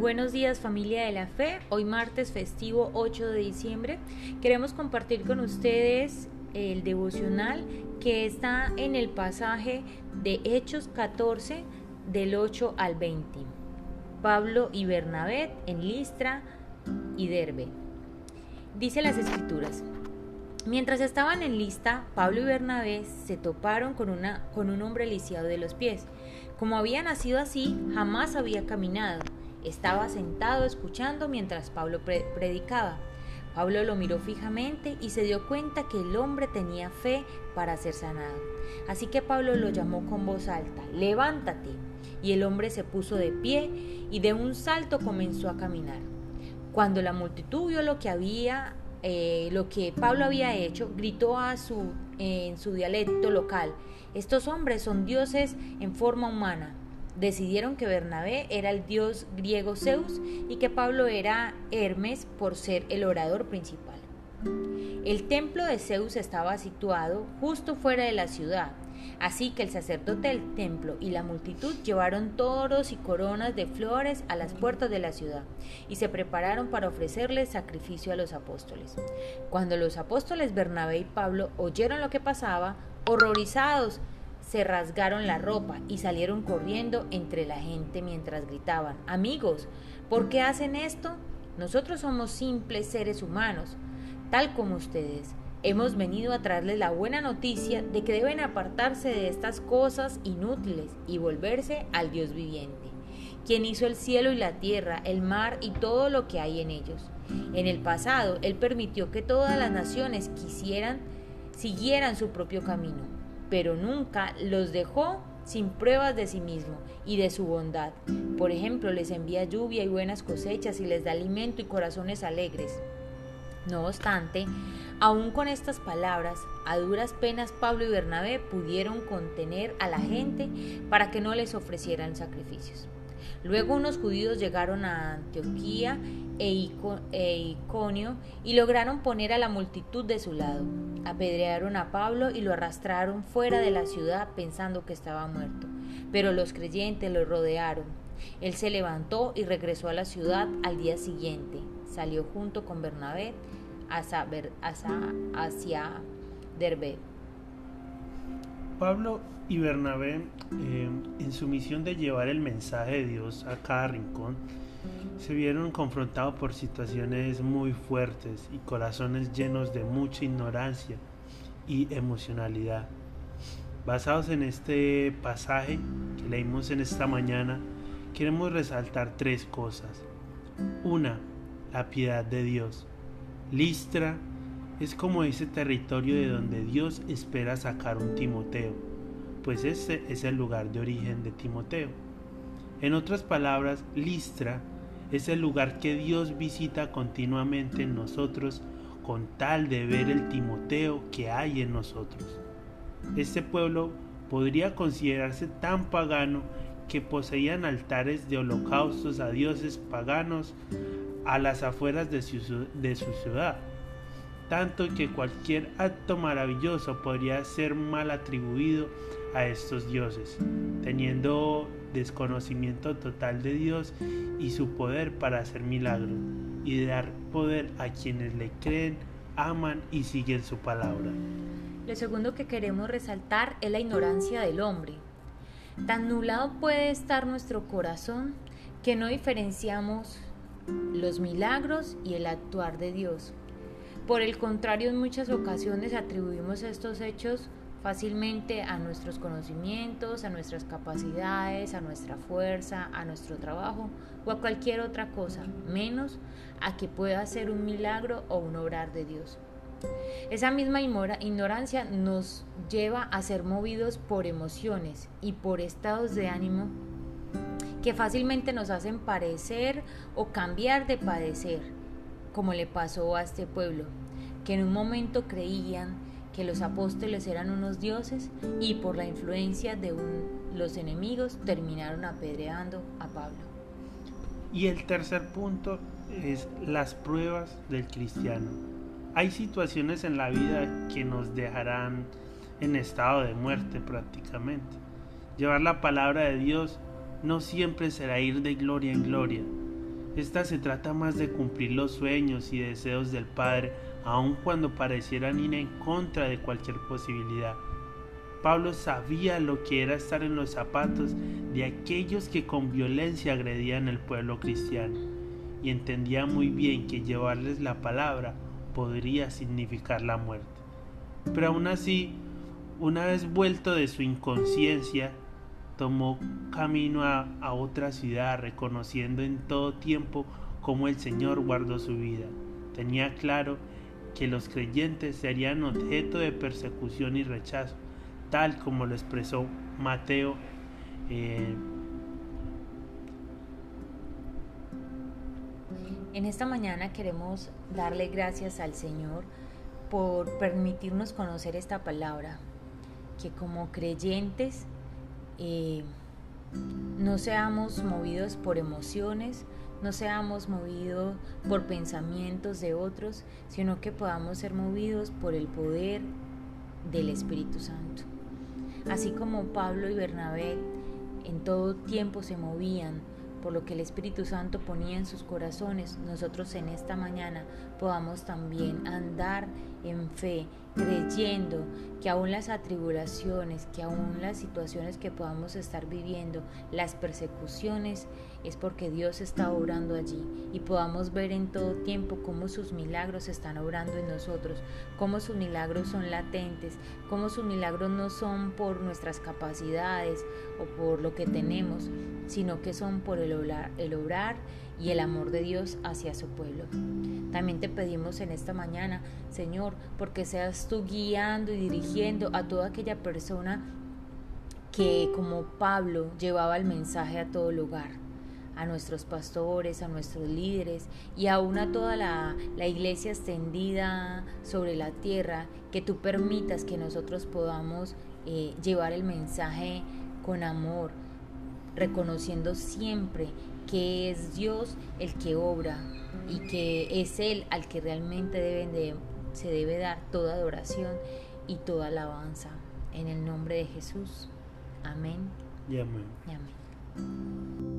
Buenos días familia de la fe, hoy martes festivo 8 de diciembre queremos compartir con ustedes el devocional que está en el pasaje de Hechos 14 del 8 al 20. Pablo y Bernabé en Listra y Derbe. Dice las escrituras. Mientras estaban en lista, Pablo y Bernabé se toparon con, una, con un hombre lisiado de los pies. Como había nacido así, jamás había caminado estaba sentado escuchando mientras Pablo predicaba. Pablo lo miró fijamente y se dio cuenta que el hombre tenía fe para ser sanado. Así que Pablo lo llamó con voz alta, levántate. Y el hombre se puso de pie y de un salto comenzó a caminar. Cuando la multitud vio lo que había, eh, lo que Pablo había hecho, gritó a su, en su dialecto local, estos hombres son dioses en forma humana Decidieron que Bernabé era el dios griego Zeus y que Pablo era Hermes por ser el orador principal. El templo de Zeus estaba situado justo fuera de la ciudad, así que el sacerdote del templo y la multitud llevaron toros y coronas de flores a las puertas de la ciudad y se prepararon para ofrecerle sacrificio a los apóstoles. Cuando los apóstoles Bernabé y Pablo oyeron lo que pasaba, horrorizados, se rasgaron la ropa y salieron corriendo entre la gente mientras gritaban, amigos, ¿por qué hacen esto? Nosotros somos simples seres humanos, tal como ustedes. Hemos venido a traerles la buena noticia de que deben apartarse de estas cosas inútiles y volverse al Dios viviente, quien hizo el cielo y la tierra, el mar y todo lo que hay en ellos. En el pasado, Él permitió que todas las naciones quisieran, siguieran su propio camino pero nunca los dejó sin pruebas de sí mismo y de su bondad. Por ejemplo, les envía lluvia y buenas cosechas y les da alimento y corazones alegres. No obstante, aún con estas palabras, a duras penas Pablo y Bernabé pudieron contener a la gente para que no les ofrecieran sacrificios. Luego unos judíos llegaron a Antioquía e, e Iconio y lograron poner a la multitud de su lado. Apedrearon a Pablo y lo arrastraron fuera de la ciudad pensando que estaba muerto. Pero los creyentes lo rodearon. Él se levantó y regresó a la ciudad al día siguiente. Salió junto con Bernabé hacia, hacia. Pablo y Bernabé, eh, en su misión de llevar el mensaje de Dios a cada rincón, se vieron confrontados por situaciones muy fuertes y corazones llenos de mucha ignorancia y emocionalidad. Basados en este pasaje que leímos en esta mañana, queremos resaltar tres cosas. Una, la piedad de Dios. Listra es como ese territorio de donde Dios espera sacar un Timoteo, pues ese es el lugar de origen de Timoteo. En otras palabras, Listra es el lugar que Dios visita continuamente en nosotros con tal de ver el Timoteo que hay en nosotros. Este pueblo podría considerarse tan pagano que poseían altares de holocaustos a dioses paganos a las afueras de su, de su ciudad, tanto que cualquier acto maravilloso podría ser mal atribuido a estos dioses, teniendo desconocimiento total de Dios y su poder para hacer milagros y dar poder a quienes le creen, aman y siguen su palabra. Lo segundo que queremos resaltar es la ignorancia del hombre. Tan nublado puede estar nuestro corazón que no diferenciamos los milagros y el actuar de Dios. Por el contrario, en muchas ocasiones atribuimos estos hechos fácilmente a nuestros conocimientos, a nuestras capacidades, a nuestra fuerza, a nuestro trabajo o a cualquier otra cosa, menos a que pueda ser un milagro o un obrar de Dios. Esa misma ignorancia nos lleva a ser movidos por emociones y por estados de ánimo que fácilmente nos hacen parecer o cambiar de padecer, como le pasó a este pueblo, que en un momento creían que los apóstoles eran unos dioses y por la influencia de los enemigos terminaron apedreando a Pablo. Y el tercer punto es las pruebas del cristiano. Hay situaciones en la vida que nos dejarán en estado de muerte prácticamente. Llevar la palabra de Dios no siempre será ir de gloria en gloria. Esta se trata más de cumplir los sueños y deseos del Padre, aun cuando parecieran ir en contra de cualquier posibilidad. Pablo sabía lo que era estar en los zapatos de aquellos que con violencia agredían el pueblo cristiano y entendía muy bien que llevarles la palabra podría significar la muerte. Pero aún así, una vez vuelto de su inconsciencia, tomó camino a, a, otra ciudad, reconociendo en todo tiempo cómo el Señor guardó su vida. Tenía claro que los creyentes serían objeto de persecución y rechazo, tal como lo expresó Mateo eh, En esta mañana queremos darle gracias al Señor por permitirnos conocer esta palabra, que como creyentes eh, no seamos movidos por emociones, no seamos movidos por pensamientos de otros, sino que podamos ser movidos por el poder del Espíritu Santo. Así como Pablo y Bernabé en todo tiempo se movían por lo que el Espíritu Santo ponía en sus corazones, nosotros en esta mañana podamos también andar en fe, creyendo que aún las atribulaciones, que aún las situaciones que podamos estar viviendo, las persecuciones, es porque Dios está obrando allí y podamos ver en todo tiempo cómo sus milagros están obrando en nosotros, cómo sus milagros son latentes, cómo sus milagros no son por nuestras capacidades o por lo que tenemos, sino que son por el obrar, el obrar y el amor de Dios hacia su pueblo. También te pedimos en esta mañana, Señor, porque seas tú guiando y dirigiendo a toda aquella persona que como Pablo llevaba el mensaje a todo lugar a nuestros pastores, a nuestros líderes y aún a toda la, iglesia extendida sobre la tierra, que tú permitas que nosotros podamos eh, llevar el mensaje con amor, reconociendo siempre que es Dios el que obra y que es Él al que realmente deben de, se debe dar toda adoración y toda alabanza. En el nombre de Jesús. Amén. Y amén. Y amén.